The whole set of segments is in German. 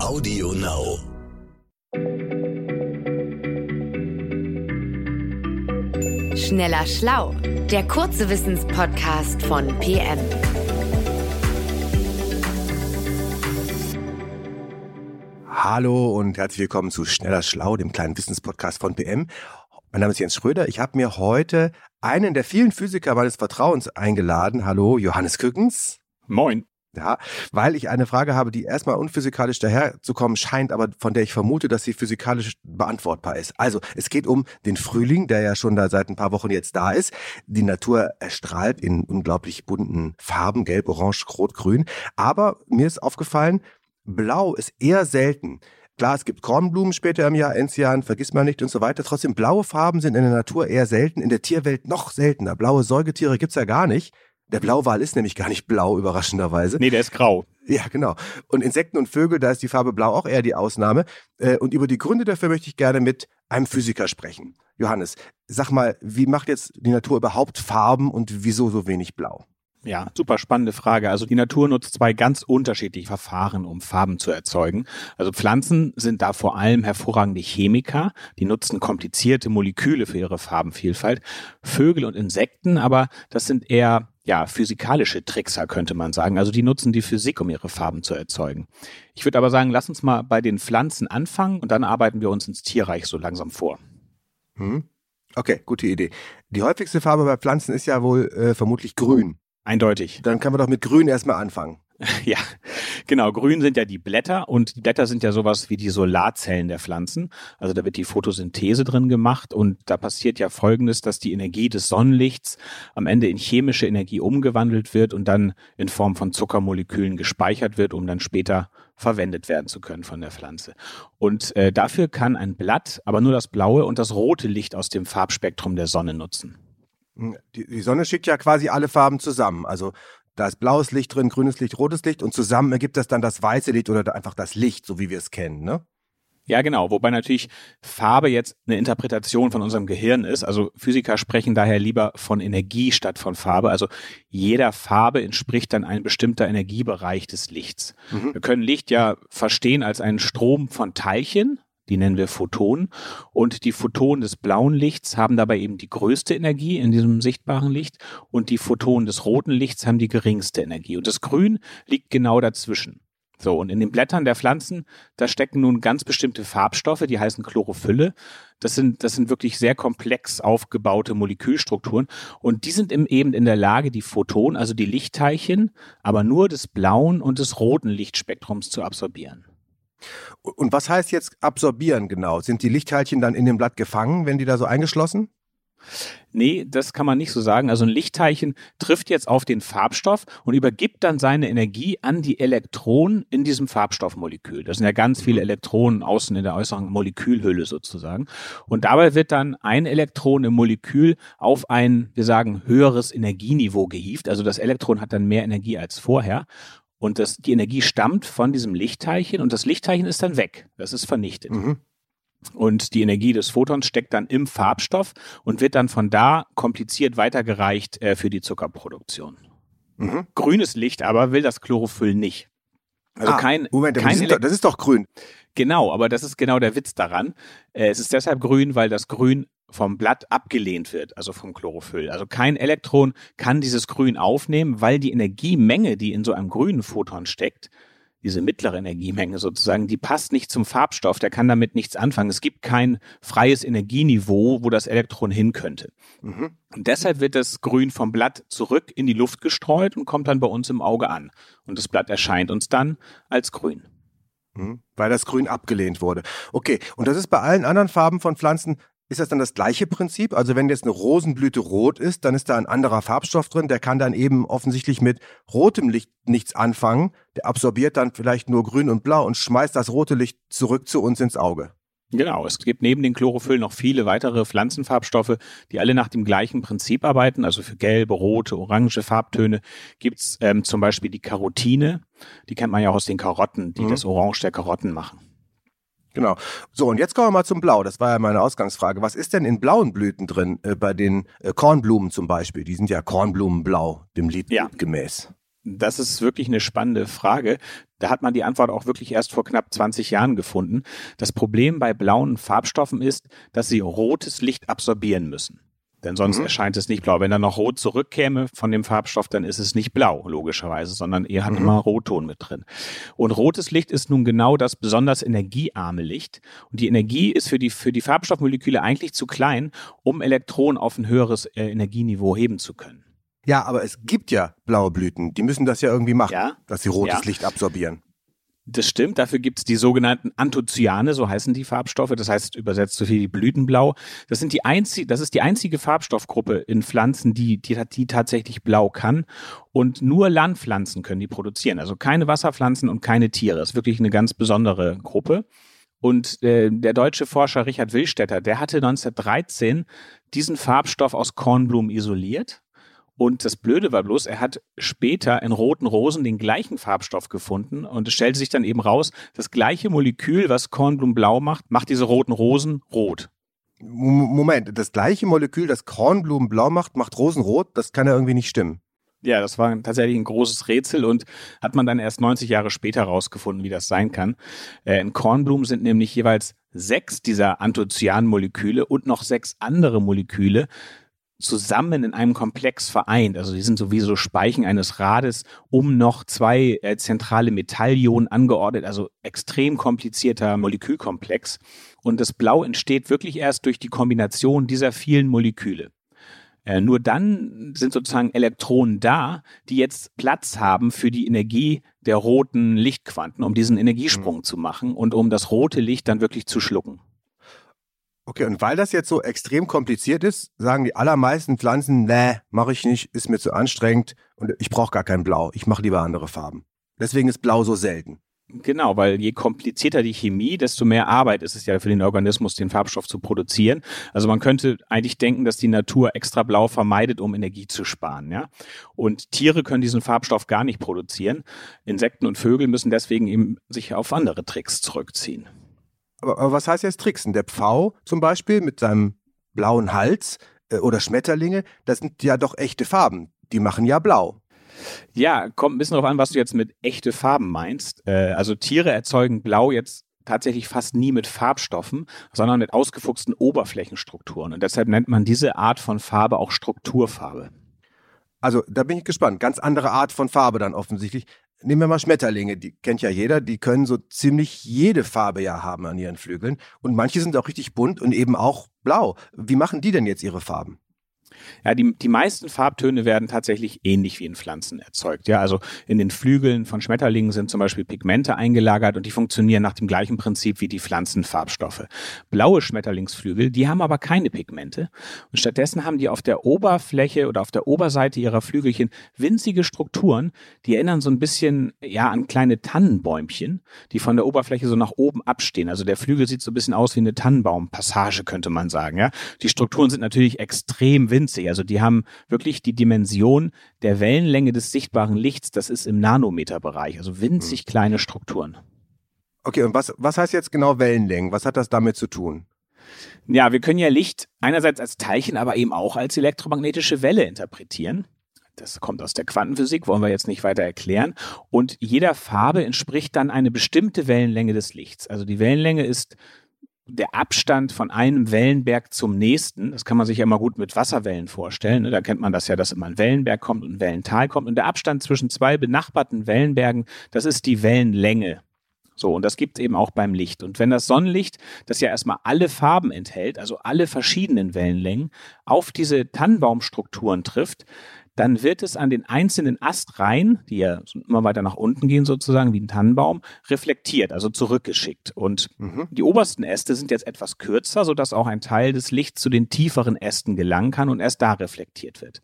Audio Now. Schneller Schlau, der kurze Wissenspodcast von PM. Hallo und herzlich willkommen zu Schneller Schlau, dem kleinen Wissenspodcast von PM. Mein Name ist Jens Schröder. Ich habe mir heute einen der vielen Physiker meines Vertrauens eingeladen. Hallo, Johannes Kückens. Moin. Ja, weil ich eine Frage habe, die erstmal unphysikalisch daherzukommen scheint, aber von der ich vermute, dass sie physikalisch beantwortbar ist. Also, es geht um den Frühling, der ja schon da seit ein paar Wochen jetzt da ist. Die Natur erstrahlt in unglaublich bunten Farben, gelb, orange, rot, grün. Aber mir ist aufgefallen, blau ist eher selten. Klar, es gibt Kornblumen später im Jahr, Enzian, vergisst man nicht und so weiter. Trotzdem, blaue Farben sind in der Natur eher selten, in der Tierwelt noch seltener. Blaue Säugetiere gibt's ja gar nicht. Der Blauwal ist nämlich gar nicht blau, überraschenderweise. Nee, der ist grau. Ja, genau. Und Insekten und Vögel, da ist die Farbe blau auch eher die Ausnahme. Äh, und über die Gründe dafür möchte ich gerne mit einem Physiker sprechen. Johannes, sag mal, wie macht jetzt die Natur überhaupt Farben und wieso so wenig blau? Ja, super spannende Frage. Also die Natur nutzt zwei ganz unterschiedliche Verfahren, um Farben zu erzeugen. Also Pflanzen sind da vor allem hervorragende Chemiker. Die nutzen komplizierte Moleküle für ihre Farbenvielfalt. Vögel und Insekten, aber das sind eher ja, physikalische Trickser, könnte man sagen. Also die nutzen die Physik, um ihre Farben zu erzeugen. Ich würde aber sagen, lass uns mal bei den Pflanzen anfangen und dann arbeiten wir uns ins Tierreich so langsam vor. Hm? Okay, gute Idee. Die häufigste Farbe bei Pflanzen ist ja wohl äh, vermutlich grün. Eindeutig. Dann können wir doch mit grün erstmal anfangen. Ja, genau. Grün sind ja die Blätter und die Blätter sind ja sowas wie die Solarzellen der Pflanzen. Also da wird die Photosynthese drin gemacht und da passiert ja Folgendes, dass die Energie des Sonnenlichts am Ende in chemische Energie umgewandelt wird und dann in Form von Zuckermolekülen gespeichert wird, um dann später verwendet werden zu können von der Pflanze. Und äh, dafür kann ein Blatt aber nur das blaue und das rote Licht aus dem Farbspektrum der Sonne nutzen. Die, die Sonne schickt ja quasi alle Farben zusammen. Also da ist blaues Licht drin, grünes Licht, rotes Licht und zusammen ergibt das dann das weiße Licht oder einfach das Licht, so wie wir es kennen, ne? Ja, genau. Wobei natürlich Farbe jetzt eine Interpretation von unserem Gehirn ist. Also Physiker sprechen daher lieber von Energie statt von Farbe. Also jeder Farbe entspricht dann ein bestimmter Energiebereich des Lichts. Mhm. Wir können Licht ja verstehen als einen Strom von Teilchen, die nennen wir Photonen. Und die Photonen des blauen Lichts haben dabei eben die größte Energie in diesem sichtbaren Licht und die Photonen des roten Lichts haben die geringste Energie. Und das Grün liegt genau dazwischen. So, und in den Blättern der Pflanzen, da stecken nun ganz bestimmte Farbstoffe, die heißen Chlorophylle. Das sind, das sind wirklich sehr komplex aufgebaute Molekülstrukturen. Und die sind eben in der Lage, die Photonen, also die Lichtteilchen, aber nur des blauen und des roten Lichtspektrums zu absorbieren. Und was heißt jetzt absorbieren genau? Sind die Lichtteilchen dann in dem Blatt gefangen, wenn die da so eingeschlossen? Nee, das kann man nicht so sagen. Also ein Lichtteilchen trifft jetzt auf den Farbstoff und übergibt dann seine Energie an die Elektronen in diesem Farbstoffmolekül. Das sind ja ganz viele Elektronen außen in der äußeren Molekülhülle sozusagen. Und dabei wird dann ein Elektron im Molekül auf ein, wir sagen, höheres Energieniveau gehievt. Also das Elektron hat dann mehr Energie als vorher. Und das, die Energie stammt von diesem Lichtteilchen und das Lichtteilchen ist dann weg. Das ist vernichtet. Mhm. Und die Energie des Photons steckt dann im Farbstoff und wird dann von da kompliziert weitergereicht äh, für die Zuckerproduktion. Mhm. Grünes Licht aber will das Chlorophyll nicht. Also ah, kein, Moment, kein das, ist doch, das ist doch grün. Genau, aber das ist genau der Witz daran. Äh, es ist deshalb grün, weil das Grün vom Blatt abgelehnt wird, also vom Chlorophyll. Also kein Elektron kann dieses Grün aufnehmen, weil die Energiemenge, die in so einem grünen Photon steckt, diese mittlere Energiemenge sozusagen, die passt nicht zum Farbstoff, der kann damit nichts anfangen. Es gibt kein freies Energieniveau, wo das Elektron hin könnte. Mhm. Und deshalb wird das Grün vom Blatt zurück in die Luft gestreut und kommt dann bei uns im Auge an. Und das Blatt erscheint uns dann als grün. Mhm. Weil das Grün abgelehnt wurde. Okay, und das ist bei allen anderen Farben von Pflanzen ist das dann das gleiche Prinzip? Also wenn jetzt eine Rosenblüte rot ist, dann ist da ein anderer Farbstoff drin, der kann dann eben offensichtlich mit rotem Licht nichts anfangen. Der absorbiert dann vielleicht nur grün und blau und schmeißt das rote Licht zurück zu uns ins Auge. Genau, es gibt neben den Chlorophyll noch viele weitere Pflanzenfarbstoffe, die alle nach dem gleichen Prinzip arbeiten. Also für gelbe, rote, orange Farbtöne gibt's ähm, zum Beispiel die Karotine. Die kennt man ja auch aus den Karotten, die mhm. das Orange der Karotten machen. Genau. So, und jetzt kommen wir mal zum Blau. Das war ja meine Ausgangsfrage. Was ist denn in blauen Blüten drin, äh, bei den äh, Kornblumen zum Beispiel? Die sind ja Kornblumenblau, dem Lied ja. gemäß. Das ist wirklich eine spannende Frage. Da hat man die Antwort auch wirklich erst vor knapp 20 Jahren gefunden. Das Problem bei blauen Farbstoffen ist, dass sie rotes Licht absorbieren müssen. Denn sonst mhm. erscheint es nicht blau. Wenn da noch rot zurückkäme von dem Farbstoff, dann ist es nicht blau, logischerweise, sondern er hat mhm. immer Rotton mit drin. Und rotes Licht ist nun genau das besonders energiearme Licht. Und die Energie ist für die, für die Farbstoffmoleküle eigentlich zu klein, um Elektronen auf ein höheres äh, Energieniveau heben zu können. Ja, aber es gibt ja blaue Blüten. Die müssen das ja irgendwie machen, ja? dass sie rotes ja. Licht absorbieren. Das stimmt, dafür gibt es die sogenannten Anthocyane, so heißen die Farbstoffe, das heißt übersetzt so viel wie Blütenblau. Das, sind die einzige, das ist die einzige Farbstoffgruppe in Pflanzen, die, die, die tatsächlich blau kann. Und nur Landpflanzen können die produzieren, also keine Wasserpflanzen und keine Tiere. Das ist wirklich eine ganz besondere Gruppe. Und äh, der deutsche Forscher Richard Willstetter, der hatte 1913 diesen Farbstoff aus Kornblumen isoliert und das Blöde war bloß, er hat später in roten Rosen den gleichen Farbstoff gefunden und es stellte sich dann eben raus, das gleiche Molekül, was Kornblumen blau macht, macht diese roten Rosen rot. Moment, das gleiche Molekül, das Kornblumen blau macht, macht Rosen rot? Das kann ja irgendwie nicht stimmen. Ja, das war tatsächlich ein großes Rätsel und hat man dann erst 90 Jahre später herausgefunden, wie das sein kann. Äh, in Kornblumen sind nämlich jeweils sechs dieser Anthocyanmoleküle und noch sechs andere Moleküle zusammen in einem Komplex vereint. Also die sind sowieso Speichen eines Rades um noch zwei äh, zentrale Metallionen angeordnet, also extrem komplizierter Molekülkomplex. Und das Blau entsteht wirklich erst durch die Kombination dieser vielen Moleküle. Äh, nur dann sind sozusagen Elektronen da, die jetzt Platz haben für die Energie der roten Lichtquanten, um diesen Energiesprung mhm. zu machen und um das rote Licht dann wirklich zu schlucken. Okay, und weil das jetzt so extrem kompliziert ist, sagen die allermeisten Pflanzen, nee, mache ich nicht, ist mir zu anstrengend und ich brauche gar kein Blau, ich mache lieber andere Farben. Deswegen ist Blau so selten. Genau, weil je komplizierter die Chemie, desto mehr Arbeit ist es ja für den Organismus, den Farbstoff zu produzieren. Also man könnte eigentlich denken, dass die Natur extra blau vermeidet, um Energie zu sparen, ja. Und Tiere können diesen Farbstoff gar nicht produzieren. Insekten und Vögel müssen deswegen eben sich auf andere Tricks zurückziehen. Aber, aber was heißt jetzt Tricksen? Der Pfau zum Beispiel mit seinem blauen Hals äh, oder Schmetterlinge, das sind ja doch echte Farben. Die machen ja blau. Ja, kommt ein bisschen darauf an, was du jetzt mit echte Farben meinst. Äh, also Tiere erzeugen Blau jetzt tatsächlich fast nie mit Farbstoffen, sondern mit ausgefuchsten Oberflächenstrukturen. Und deshalb nennt man diese Art von Farbe auch Strukturfarbe. Also da bin ich gespannt. Ganz andere Art von Farbe dann offensichtlich. Nehmen wir mal Schmetterlinge, die kennt ja jeder, die können so ziemlich jede Farbe ja haben an ihren Flügeln. Und manche sind auch richtig bunt und eben auch blau. Wie machen die denn jetzt ihre Farben? Ja, die, die meisten Farbtöne werden tatsächlich ähnlich wie in Pflanzen erzeugt. Ja, also in den Flügeln von Schmetterlingen sind zum Beispiel Pigmente eingelagert und die funktionieren nach dem gleichen Prinzip wie die Pflanzenfarbstoffe. Blaue Schmetterlingsflügel, die haben aber keine Pigmente und stattdessen haben die auf der Oberfläche oder auf der Oberseite ihrer Flügelchen winzige Strukturen, die erinnern so ein bisschen ja an kleine Tannenbäumchen, die von der Oberfläche so nach oben abstehen. Also der Flügel sieht so ein bisschen aus wie eine Tannenbaumpassage, könnte man sagen. Ja, die Strukturen sind natürlich extrem winzig winzig. Also die haben wirklich die Dimension der Wellenlänge des sichtbaren Lichts. Das ist im Nanometerbereich, also winzig mhm. kleine Strukturen. Okay, und was, was heißt jetzt genau Wellenlängen? Was hat das damit zu tun? Ja, wir können ja Licht einerseits als Teilchen, aber eben auch als elektromagnetische Welle interpretieren. Das kommt aus der Quantenphysik, wollen wir jetzt nicht weiter erklären. Und jeder Farbe entspricht dann eine bestimmte Wellenlänge des Lichts. Also die Wellenlänge ist der Abstand von einem Wellenberg zum nächsten, das kann man sich ja immer gut mit Wasserwellen vorstellen. Ne? Da kennt man das ja, dass immer ein Wellenberg kommt und ein Wellental kommt. Und der Abstand zwischen zwei benachbarten Wellenbergen, das ist die Wellenlänge. So, und das gibt es eben auch beim Licht. Und wenn das Sonnenlicht, das ja erstmal alle Farben enthält, also alle verschiedenen Wellenlängen, auf diese Tannenbaumstrukturen trifft, dann wird es an den einzelnen Astreihen, die ja immer weiter nach unten gehen sozusagen, wie ein Tannenbaum, reflektiert, also zurückgeschickt. Und mhm. die obersten Äste sind jetzt etwas kürzer, sodass auch ein Teil des Lichts zu den tieferen Ästen gelangen kann und erst da reflektiert wird.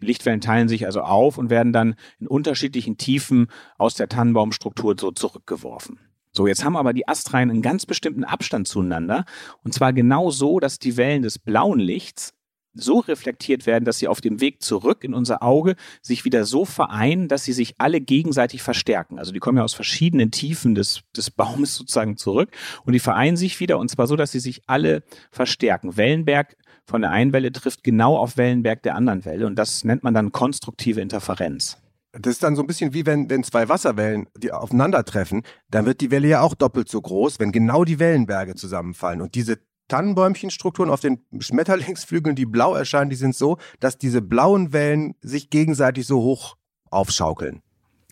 Die Lichtwellen teilen sich also auf und werden dann in unterschiedlichen Tiefen aus der Tannenbaumstruktur so zurückgeworfen. So, jetzt haben aber die Astreihen einen ganz bestimmten Abstand zueinander. Und zwar genau so, dass die Wellen des blauen Lichts so reflektiert werden, dass sie auf dem Weg zurück in unser Auge sich wieder so vereinen, dass sie sich alle gegenseitig verstärken. Also die kommen ja aus verschiedenen Tiefen des, des Baumes sozusagen zurück und die vereinen sich wieder und zwar so, dass sie sich alle verstärken. Wellenberg von der einen Welle trifft genau auf Wellenberg der anderen Welle und das nennt man dann konstruktive Interferenz. Das ist dann so ein bisschen wie wenn, wenn zwei Wasserwellen die aufeinandertreffen, dann wird die Welle ja auch doppelt so groß, wenn genau die Wellenberge zusammenfallen. Und diese Tannenbäumchenstrukturen auf den Schmetterlingsflügeln, die blau erscheinen, die sind so, dass diese blauen Wellen sich gegenseitig so hoch aufschaukeln.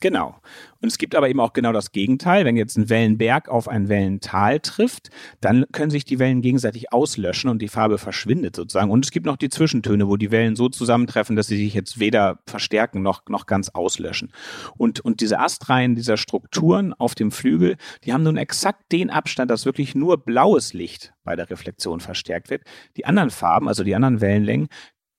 Genau. Und es gibt aber eben auch genau das Gegenteil. Wenn jetzt ein Wellenberg auf ein Wellental trifft, dann können sich die Wellen gegenseitig auslöschen und die Farbe verschwindet sozusagen. Und es gibt noch die Zwischentöne, wo die Wellen so zusammentreffen, dass sie sich jetzt weder verstärken noch, noch ganz auslöschen. Und, und diese Astreihen dieser Strukturen auf dem Flügel, die haben nun exakt den Abstand, dass wirklich nur blaues Licht bei der Reflexion verstärkt wird. Die anderen Farben, also die anderen Wellenlängen,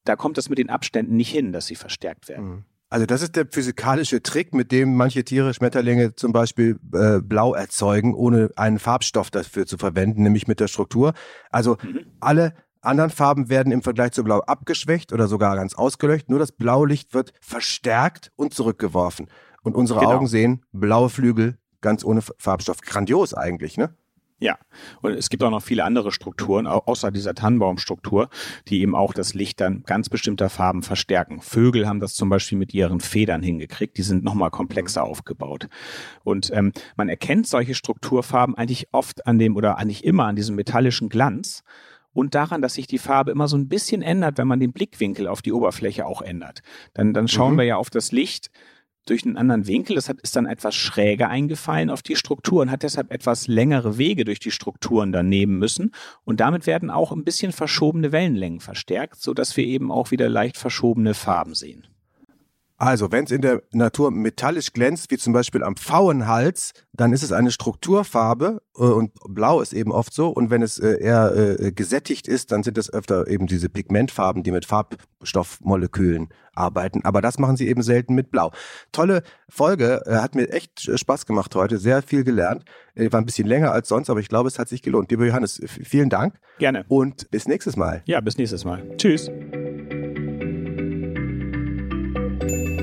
da kommt es mit den Abständen nicht hin, dass sie verstärkt werden. Mhm. Also das ist der physikalische Trick, mit dem manche Tiere, Schmetterlinge zum Beispiel äh, blau erzeugen, ohne einen Farbstoff dafür zu verwenden, nämlich mit der Struktur. Also mhm. alle anderen Farben werden im Vergleich zu Blau abgeschwächt oder sogar ganz ausgelöscht. Nur das Blaulicht wird verstärkt und zurückgeworfen. Und unsere genau. Augen sehen blaue Flügel ganz ohne Farbstoff. Grandios eigentlich, ne? Ja, und es gibt auch noch viele andere Strukturen, außer dieser Tannenbaumstruktur, die eben auch das Licht dann ganz bestimmter Farben verstärken. Vögel haben das zum Beispiel mit ihren Federn hingekriegt, die sind nochmal komplexer aufgebaut. Und ähm, man erkennt solche Strukturfarben eigentlich oft an dem oder eigentlich immer an diesem metallischen Glanz und daran, dass sich die Farbe immer so ein bisschen ändert, wenn man den Blickwinkel auf die Oberfläche auch ändert. Dann, dann schauen mhm. wir ja auf das Licht durch einen anderen Winkel. Das hat, ist dann etwas schräger eingefallen auf die Struktur und hat deshalb etwas längere Wege durch die Strukturen dann nehmen müssen. Und damit werden auch ein bisschen verschobene Wellenlängen verstärkt, sodass wir eben auch wieder leicht verschobene Farben sehen. Also, wenn es in der Natur metallisch glänzt, wie zum Beispiel am Pfauenhals, dann ist es eine Strukturfarbe äh, und blau ist eben oft so. Und wenn es äh, eher äh, gesättigt ist, dann sind es öfter eben diese Pigmentfarben, die mit Farbstoffmolekülen arbeiten. Aber das machen sie eben selten mit blau. Tolle Folge, äh, hat mir echt Spaß gemacht heute, sehr viel gelernt. Äh, war ein bisschen länger als sonst, aber ich glaube, es hat sich gelohnt. Lieber Johannes, vielen Dank. Gerne. Und bis nächstes Mal. Ja, bis nächstes Mal. Tschüss.